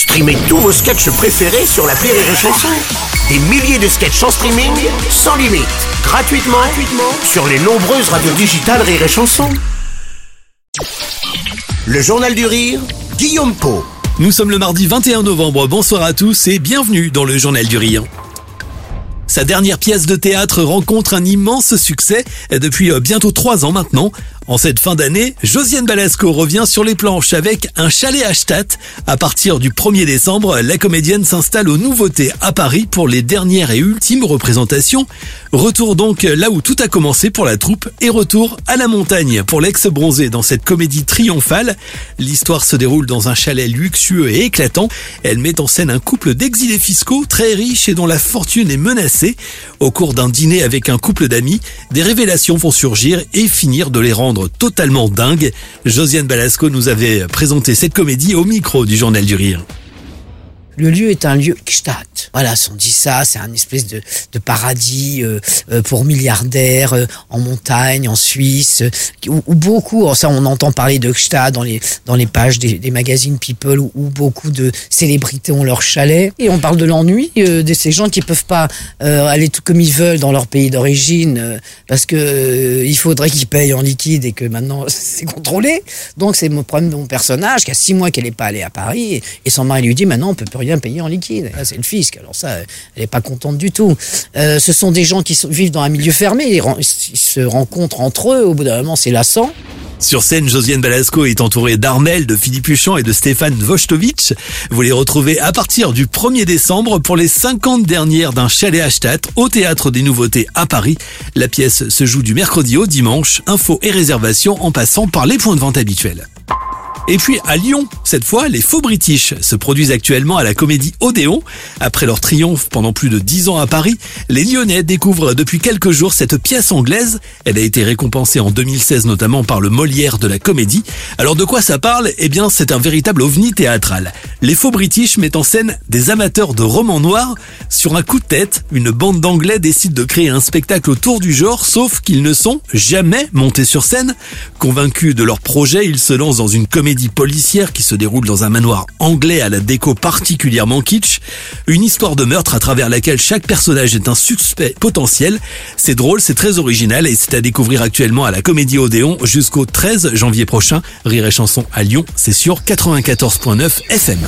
Streamez tous vos sketchs préférés sur la Rire et Chanson. Des milliers de sketchs en streaming, sans limite, gratuitement, gratuitement sur les nombreuses radios digitales Rire et Chanson. Le Journal du Rire, Guillaume Po. Nous sommes le mardi 21 novembre, bonsoir à tous et bienvenue dans le Journal du Rire. Sa dernière pièce de théâtre rencontre un immense succès depuis euh, bientôt trois ans maintenant. En cette fin d'année, Josiane Balasco revient sur les planches avec un chalet à Stadt. À partir du 1er décembre, la comédienne s'installe aux nouveautés à Paris pour les dernières et ultimes représentations. Retour donc là où tout a commencé pour la troupe et retour à la montagne pour l'ex-bronzé dans cette comédie triomphale. L'histoire se déroule dans un chalet luxueux et éclatant. Elle met en scène un couple d'exilés fiscaux très riches et dont la fortune est menacée. Au cours d'un dîner avec un couple d'amis, des révélations vont surgir et finir de les rendre totalement dingue. Josiane Balasco nous avait présenté cette comédie au micro du Journal du Rire. Le lieu est un lieu Gstaad. Voilà, on dit ça, c'est un espèce de, paradis euh, euh, pour milliardaires euh, en montagne, en Suisse, où, beaucoup, ça on entend parler de Gstaad dans les, pages des, magazines People, où, beaucoup de célébrités ont leur chalet. Et on parle de l'ennui de ces gens qui peuvent pas aller tout comme ils veulent dans leur pays d'origine, parce que il faudrait qu'ils payent en liquide et que maintenant c'est contrôlé. Donc c'est mon problème de mon personnage, qui a six mois qu'elle n'est pas allée à Paris, et, son mari lui dit maintenant on peut plus rien payer en liquide. c'est le fisc. Alors ça, elle n'est pas contente du tout. Euh, ce sont des gens qui vivent dans un milieu fermé. Ils, se rencontrent entre eux. Au bout d'un moment, c'est lassant. Sur scène, Josiane Balasco est entourée d'Armel, de Philippe Huchon et de Stéphane Vostovic. Vous les retrouvez à partir du 1er décembre pour les 50 dernières d'un chalet à Stadt au Théâtre des Nouveautés à Paris. La pièce se joue du mercredi au dimanche. Infos et réservations en passant par les points de vente habituels. Et puis à Lyon, cette fois, les faux British se produisent actuellement à la comédie Odéon. Après leur triomphe pendant plus de dix ans à Paris, les Lyonnais découvrent depuis quelques jours cette pièce anglaise. Elle a été récompensée en 2016 notamment par le Molière de la comédie. Alors de quoi ça parle? Eh bien c'est un véritable ovni théâtral. Les faux British mettent en scène des amateurs de romans noirs. Sur un coup de tête, une bande d'anglais décide de créer un spectacle autour du genre, sauf qu'ils ne sont jamais montés sur scène. Convaincus de leur projet, ils se lancent dans une comédie policière qui se déroule dans un manoir anglais à la déco particulièrement kitsch. Une histoire de meurtre à travers laquelle chaque personnage est un suspect potentiel. C'est drôle, c'est très original et c'est à découvrir actuellement à la Comédie Odéon jusqu'au 13 janvier prochain. Rire et chanson à Lyon, c'est sur 94.9 FM.